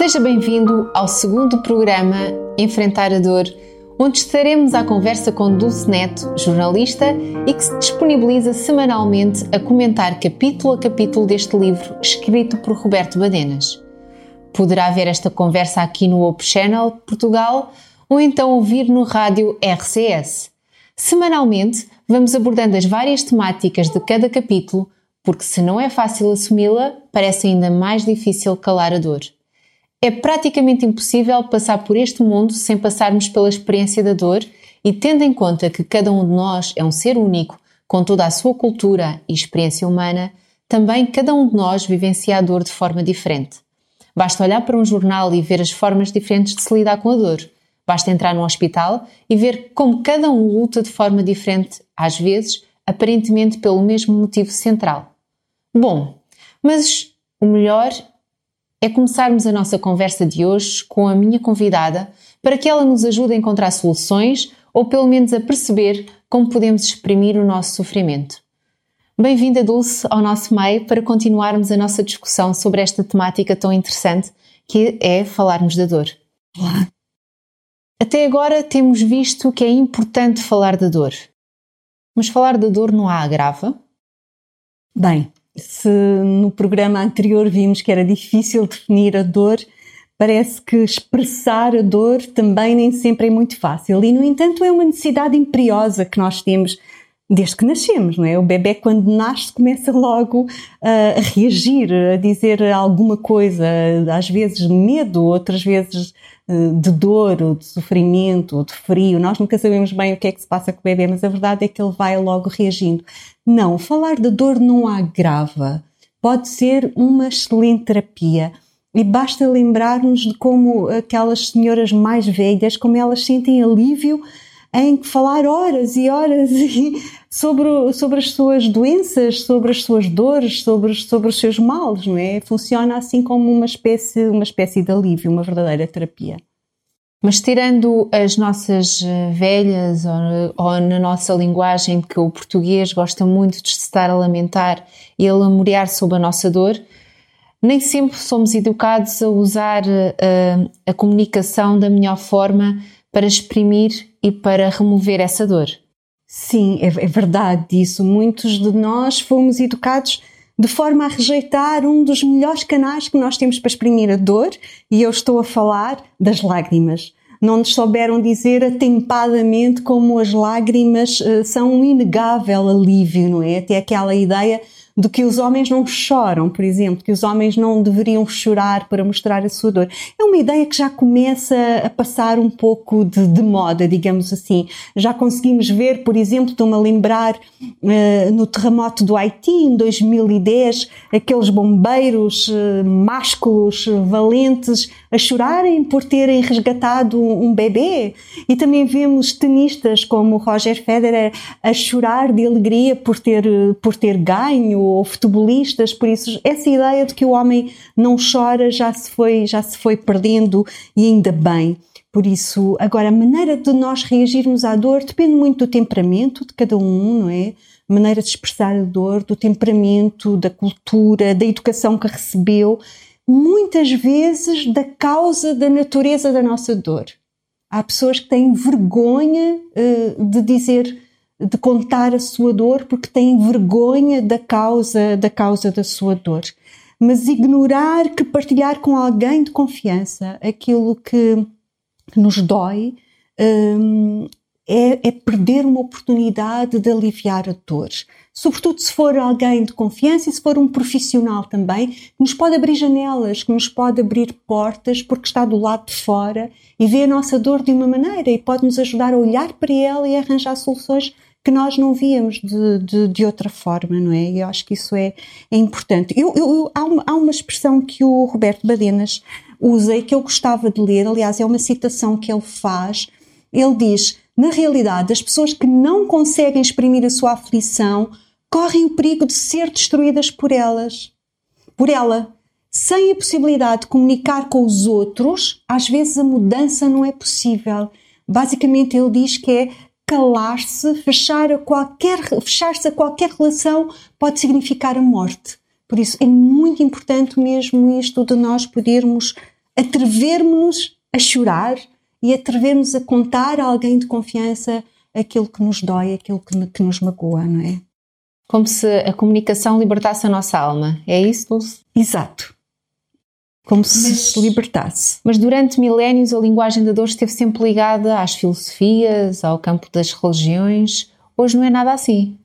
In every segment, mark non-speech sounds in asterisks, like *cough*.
Seja bem-vindo ao segundo programa Enfrentar a Dor, onde estaremos à conversa com Dulce Neto, jornalista e que se disponibiliza semanalmente a comentar capítulo a capítulo deste livro escrito por Roberto Badenas. Poderá ver esta conversa aqui no Op Channel Portugal ou então ouvir no rádio RCS. Semanalmente, vamos abordando as várias temáticas de cada capítulo, porque se não é fácil assumi-la, parece ainda mais difícil calar a dor. É praticamente impossível passar por este mundo sem passarmos pela experiência da dor e tendo em conta que cada um de nós é um ser único, com toda a sua cultura e experiência humana, também cada um de nós vivencia a dor de forma diferente. Basta olhar para um jornal e ver as formas diferentes de se lidar com a dor. Basta entrar no hospital e ver como cada um luta de forma diferente, às vezes, aparentemente pelo mesmo motivo central. Bom, mas o melhor é começarmos a nossa conversa de hoje com a minha convidada para que ela nos ajude a encontrar soluções ou pelo menos a perceber como podemos exprimir o nosso sofrimento. Bem-vinda, Dulce, ao nosso meio para continuarmos a nossa discussão sobre esta temática tão interessante que é falarmos da dor. Olá. Até agora temos visto que é importante falar da dor. Mas falar da dor não a agrava? Bem, se no programa anterior vimos que era difícil definir a dor, parece que expressar a dor também nem sempre é muito fácil. E, no entanto, é uma necessidade imperiosa que nós temos desde que nascemos, não é? O bebê, quando nasce, começa logo a reagir, a dizer alguma coisa, às vezes medo, outras vezes eh, de dor, ou de sofrimento, ou de frio. Nós nunca sabemos bem o que é que se passa com o bebê, mas a verdade é que ele vai logo reagindo. Não, falar de dor não agrava. Pode ser uma excelente terapia. E basta lembrar-nos de como aquelas senhoras mais velhas, como elas sentem alívio em falar horas e horas *laughs* sobre, sobre as suas doenças, sobre as suas dores, sobre, sobre os seus males, não é? Funciona assim como uma espécie, uma espécie de alívio, uma verdadeira terapia. Mas tirando as nossas eh, velhas ou, ou, na nossa linguagem que o português gosta muito de se estar a lamentar e a lamorear sobre a nossa dor, nem sempre somos educados a usar uh, a comunicação da melhor forma para exprimir e para remover essa dor. Sim, é, é verdade isso. Muitos de nós fomos educados de forma a rejeitar um dos melhores canais que nós temos para exprimir a dor, e eu estou a falar das lágrimas. Não nos souberam dizer atempadamente como as lágrimas uh, são um inegável alívio, não é? Até aquela ideia de que os homens não choram, por exemplo, que os homens não deveriam chorar para mostrar a sua dor. É uma ideia que já começa a passar um pouco de, de moda, digamos assim. Já conseguimos ver, por exemplo, estou-me a lembrar uh, no terremoto do Haiti em 2010, aqueles bombeiros uh, másculos, valentes, a chorarem por terem resgatado um bebê. E também vemos tenistas como Roger Federer a chorar de alegria por ter, por ter ganho ou futebolistas, por isso essa ideia de que o homem não chora já se foi, já se foi perdendo e ainda bem. Por isso, agora a maneira de nós reagirmos à dor depende muito do temperamento de cada um, não é? A maneira de expressar a dor, do temperamento, da cultura, da educação que recebeu, muitas vezes da causa da natureza da nossa dor. Há pessoas que têm vergonha uh, de dizer de contar a sua dor porque têm vergonha da causa da causa da sua dor. Mas ignorar que partilhar com alguém de confiança aquilo que, nos dói um, é, é, perder uma oportunidade de aliviar a dor. Sobretudo se for alguém de confiança e se for um profissional também, que nos pode abrir janelas, que nos pode abrir portas porque está do lado de fora e vê a nossa dor de uma maneira e pode nos ajudar a olhar para ela e arranjar soluções que nós não víamos de, de, de, outra forma, não é? E eu acho que isso é, é importante. Eu, eu, há, uma, há uma expressão que o Roberto Badenas usa e que eu gostava de ler, aliás, é uma citação que ele faz. Ele diz: na realidade, as pessoas que não conseguem exprimir a sua aflição correm o perigo de ser destruídas por elas. Por ela. Sem a possibilidade de comunicar com os outros, às vezes a mudança não é possível. Basicamente, ele diz que é calar-se, fechar a qualquer, fechar-se a qualquer relação pode significar a morte. Por isso é muito importante mesmo isto de nós podermos atrevermos-nos a chorar e atrevermos a contar a alguém de confiança aquilo que nos dói, aquilo que, que nos magoa, não é? Como se a comunicação libertasse a nossa alma. É isso, Dulce? Exato. Como se mas, se libertasse. Mas durante milénios a linguagem da dor esteve sempre ligada às filosofias, ao campo das religiões. Hoje não é nada assim.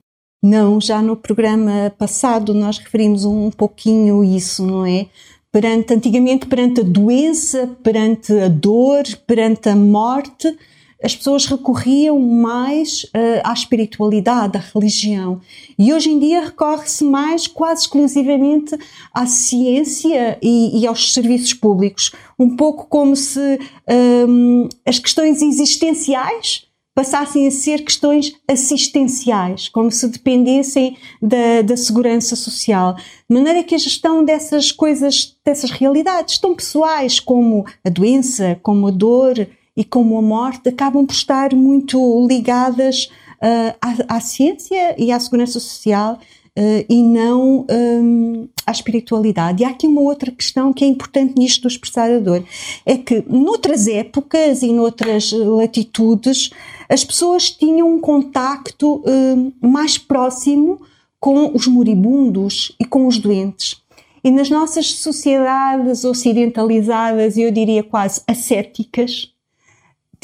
Não, já no programa passado nós referimos um pouquinho isso, não é? Perante, antigamente, perante a doença, perante a dor, perante a morte, as pessoas recorriam mais uh, à espiritualidade, à religião. E hoje em dia recorre-se mais, quase exclusivamente, à ciência e, e, aos serviços públicos. Um pouco como se um, ehm, as questões existenciais passassem a ser questões assistenciais, como se dependessem da, da, segurança social. De maneira que a gestão dessas coisas, dessas realidades tão pessoais como a doença, como a dor e como a morte, acabam por estar muito ligadas uh, à, à, ciência e à segurança social uh, e não um, à espiritualidade. E há aqui uma outra questão que é importante nisto do expressar a dor, é que noutras épocas e noutras latitudes as pessoas tinham um contacto uh, mais próximo com os moribundos e com os doentes. E nas nossas sociedades ocidentalizadas, eu diria quase ascéticas,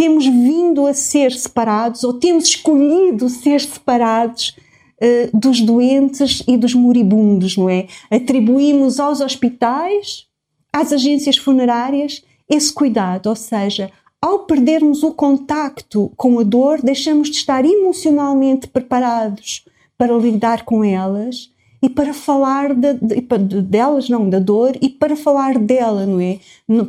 temos vindo a ser separados ou temos escolhido ser separados uh, dos doentes e dos moribundos, não é? Atribuímos aos hospitais, às agências funerárias, esse cuidado, ou seja, ao perdermos o contacto com a dor, deixamos de estar emocionalmente preparados para lidar com elas e para falar de, de, delas, não, da dor, e para falar dela, não é?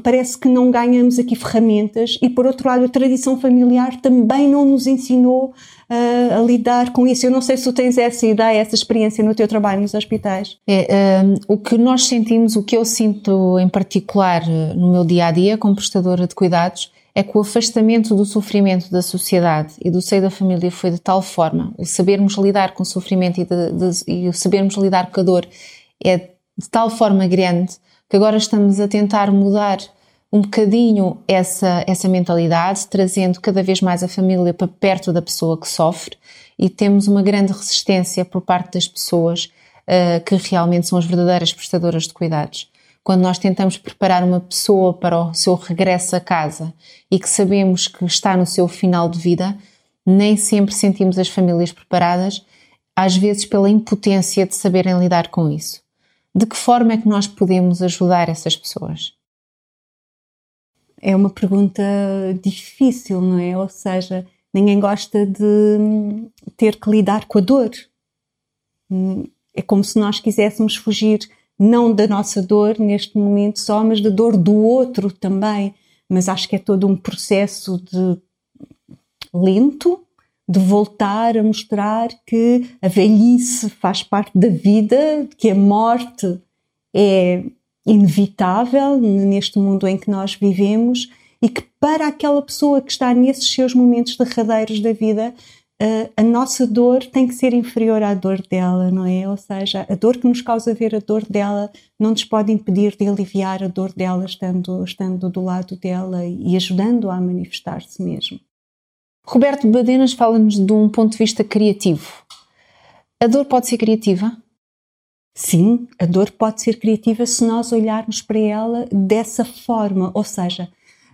Parece que não ganhamos aqui ferramentas e, por outro lado, a tradição familiar também não nos ensinou uh, a lidar com isso. Eu não sei se tu tens essa ideia, essa experiência no teu trabalho nos hospitais. É, um, o que nós sentimos, o que eu sinto em particular no meu dia a dia como prestadora de cuidados, é que o afastamento do sofrimento da sociedade e do seio da família foi de tal forma, o sabermos lidar com o sofrimento e, de, de, e o sabermos lidar com a dor é de tal forma grande que agora estamos a tentar mudar um bocadinho essa, essa mentalidade, trazendo cada vez mais a família para perto da pessoa que sofre e temos uma grande resistência por parte das pessoas uh, que realmente são as verdadeiras prestadoras de cuidados quando nós tentamos preparar uma pessoa para o seu regresso a casa e que sabemos que está no seu final de vida, nem sempre sentimos as famílias preparadas, às vezes pela impotência de saberem lidar com isso. De que forma é que nós podemos ajudar essas pessoas? É uma pergunta difícil, não é? Ou seja, ninguém gosta de ter que lidar com a dor. É como se nós quiséssemos fugir não da nossa dor neste momento só, mas da dor do outro também. Mas acho que é todo um processo de lento de voltar a mostrar que a velhice faz parte da vida, que a morte é inevitável neste mundo em que nós vivemos e que para aquela pessoa que está nesses seus momentos derradeiros da vida, a nossa dor tem que ser inferior à dor dela, não é? Ou seja, a dor que nos causa ver a dor dela não nos pode impedir de aliviar a dor dela estando, estando do lado dela e ajudando-a a manifestar-se mesmo. Roberto Badenas fala-nos de um ponto de vista criativo. A dor pode ser criativa? Sim, a dor pode ser criativa se nós olharmos para ela dessa forma, ou seja,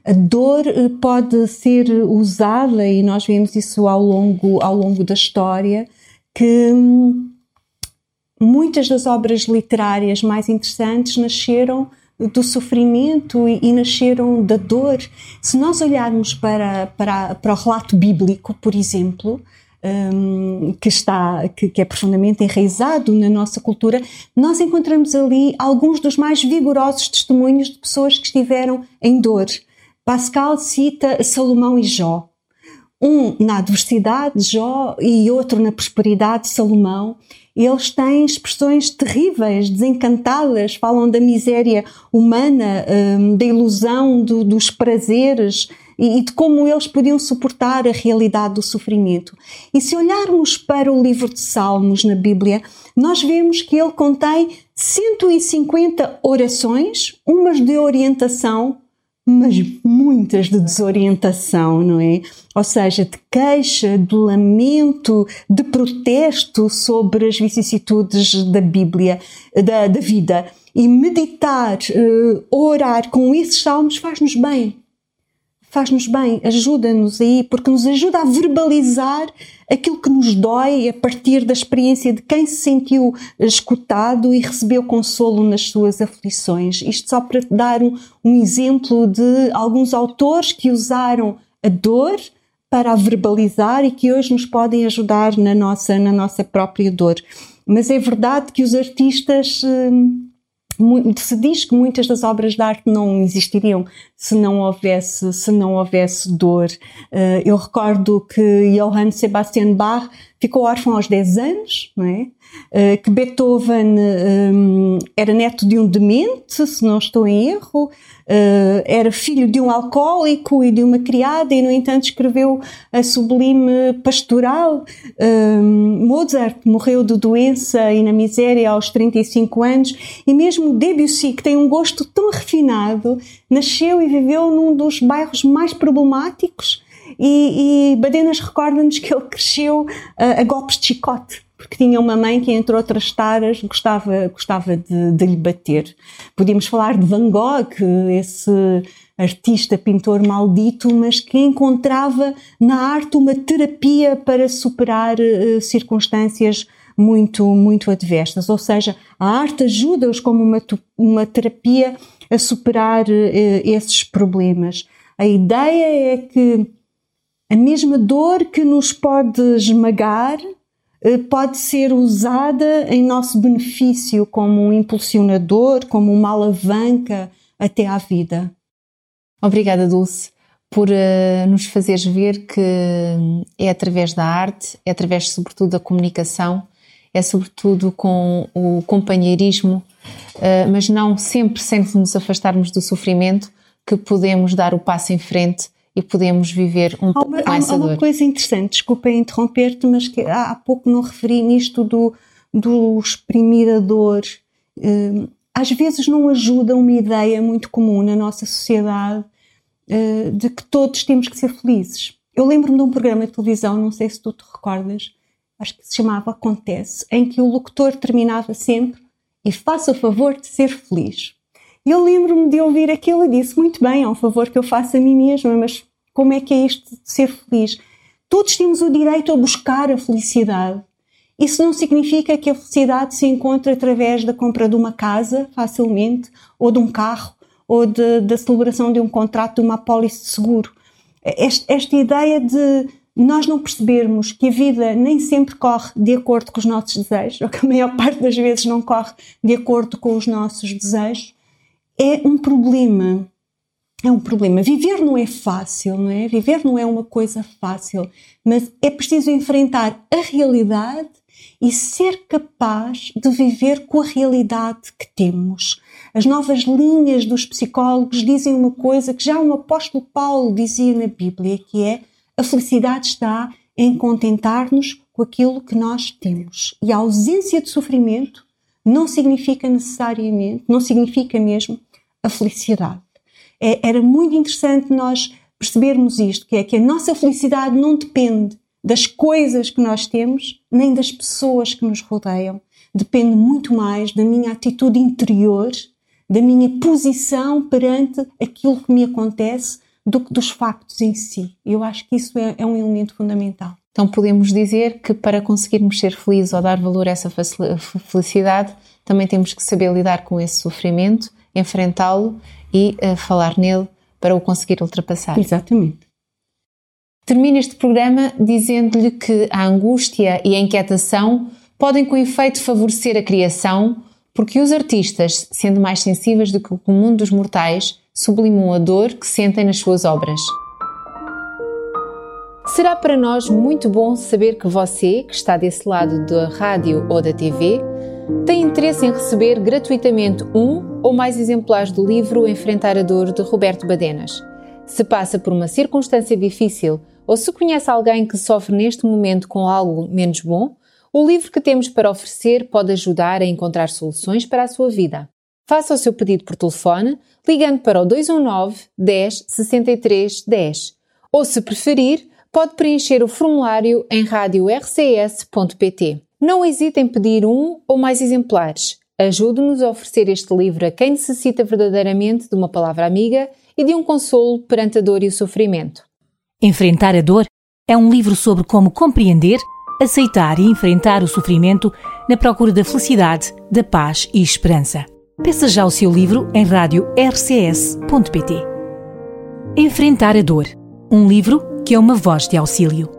a dor eh, pode ser usada, e nós vemos isso ao longo, ao longo da história, que hum, muitas das obras literárias mais interessantes nasceram do sofrimento e, e, nasceram da dor. Se nós olharmos para, para, para o relato bíblico, por exemplo, um, que, está, que, que, é profundamente enraizado na nossa cultura, nós encontramos ali alguns dos mais vigorosos testemunhos de pessoas que estiveram em dor. Pascal cita Salomão e Jó. Um na adversidade, Jó, e outro na prosperidade, Salomão. Eles têm expressões terríveis, desencantadas, falam da miséria humana, hum, da ilusão do, dos prazeres e de como eles podiam suportar a realidade do sofrimento. E se olharmos para o livro de Salmos na Bíblia, nós vemos que ele contém 150 orações, umas de orientação, mas muitas de desorientação, não é? Ou seja, de queixa, de lamento, de protesto sobre as vicissitudes da Bíblia, da, da vida. E meditar, uh, orar com esses salmos faz-nos bem. Faz-nos bem, ajuda-nos aí, porque nos ajuda a verbalizar aquilo que nos dói a partir da experiência de quem se sentiu escutado e recebeu consolo nas suas aflições. Isto só para dar um, um exemplo de alguns autores que usaram a dor para a verbalizar e que hoje nos podem ajudar na nossa, na nossa própria dor. Mas é verdade que os artistas. Hum, se diz que muitas das obras de arte não existiriam se não houvesse, se não houvesse dor. Uh, eu recordo que Johann Sebastian Bach ficou órfão aos 10 anos, não é? Uh, que Beethoven um, era neto de um demente, se não estou em erro, Uh, era filho de um alcoólico e de uma criada e, no entanto, escreveu a sublime pastoral. Uh, Mozart morreu de doença e na miséria aos 35 anos e mesmo Debussy, que tem um gosto tão refinado, nasceu e viveu num dos bairros mais problemáticos e, e Badenas recorda-nos que ele cresceu uh, a golpes de chicote porque tinha uma mãe que, entre outras taras, gostava, gostava de, de lhe bater. Podíamos falar de Van Gogh, esse artista, pintor maldito, mas que encontrava na arte uma terapia para superar uh, circunstâncias muito, muito adversas. Ou seja, a arte ajuda-os como uma, uma terapia a superar uh, esses problemas. A ideia é que a mesma dor que nos pode esmagar eh, pode ser usada em nosso benefício como um impulsionador, como uma alavanca até à vida. Obrigada, Dulce, por uh, nos fazeres ver que é através da arte, é através, sobretudo, da comunicação, é sobretudo com o companheirismo, uh, mas não sempre sem nos afastarmos do sofrimento, que podemos dar o passo em frente e podemos viver um pouco uma, mais há, há uma coisa interessante, desculpa interromper-te, mas que há, há, pouco não referi nisto do, do exprimir a dor. Uh, às vezes não ajuda uma ideia muito comum na nossa sociedade uh, de que todos temos que ser felizes. Eu lembro-me de um programa de televisão, não sei se tu te recordas, acho que se chamava Acontece, em que o locutor terminava sempre e faça o favor de ser feliz. Eu lembro-me de ouvir aquilo e disse: Muito bem, é um favor que eu faço a mim mesma, mas como é que é isto de ser feliz? Todos temos o direito a buscar a felicidade. Isso não significa que a felicidade se encontre através da compra de uma casa, facilmente, ou de um carro, ou de, da celebração de um contrato de uma apólice de seguro. Esta, esta ideia de nós não percebermos que a vida nem sempre corre de acordo com os nossos desejos, ou que a maior parte das vezes não corre de acordo com os nossos desejos, é um problema é um problema. Viver não é fácil, não é? Viver não é uma coisa fácil, mas é preciso enfrentar a realidade e ser capaz de viver com a realidade que temos. As novas linhas dos psicólogos dizem uma coisa que já o apóstolo Paulo dizia na Bíblia, que é a felicidade está em contentar-nos com aquilo que nós temos. E a ausência de sofrimento não significa necessariamente, não significa mesmo a felicidade é, era muito interessante nós percebermos isto, que é que a nossa felicidade não depende das coisas que nós temos, nem das pessoas que nos rodeiam. Depende muito mais da minha atitude interior, da minha posição perante aquilo que me acontece, do que dos factos em si. Eu acho que isso é, é um elemento fundamental. Então podemos dizer que para conseguirmos ser felizes ou dar valor a essa felicidade, também temos que saber lidar com esse sofrimento, enfrentá-lo e uh, falar nele para o conseguir ultrapassar. Exatamente. Termino este programa dizendo-lhe que a angústia e a inquietação podem com efeito favorecer a criação, porque os artistas, sendo mais sensíveis do que o comum dos mortais, sublimam a dor que sentem nas suas obras. Será para nós muito bom saber que você, que está desse lado da rádio ou da TV, tem interesse em receber gratuitamente um ou mais exemplares do livro Enfrentar a Dor de Roberto Badenas. Se passa por uma circunstância difícil ou se conhece alguém que sofre neste momento com algo menos bom, o livro que temos para oferecer pode ajudar a encontrar soluções para a sua vida. Faça o seu pedido por telefone ligando para o 219 10 63 10 ou, se preferir, pode preencher o formulário em radio-rcs.pt. Não hesite em pedir um ou mais exemplares. Ajude-nos a oferecer este livro a quem necessita verdadeiramente de uma palavra amiga e de um consolo perante a dor e o sofrimento. Enfrentar a dor é um livro sobre como compreender, aceitar e enfrentar o sofrimento na procura da felicidade, da paz e esperança. Peça já o seu livro em radio-rcs.pt. Enfrentar a dor. Um livro que é uma voz de auxílio.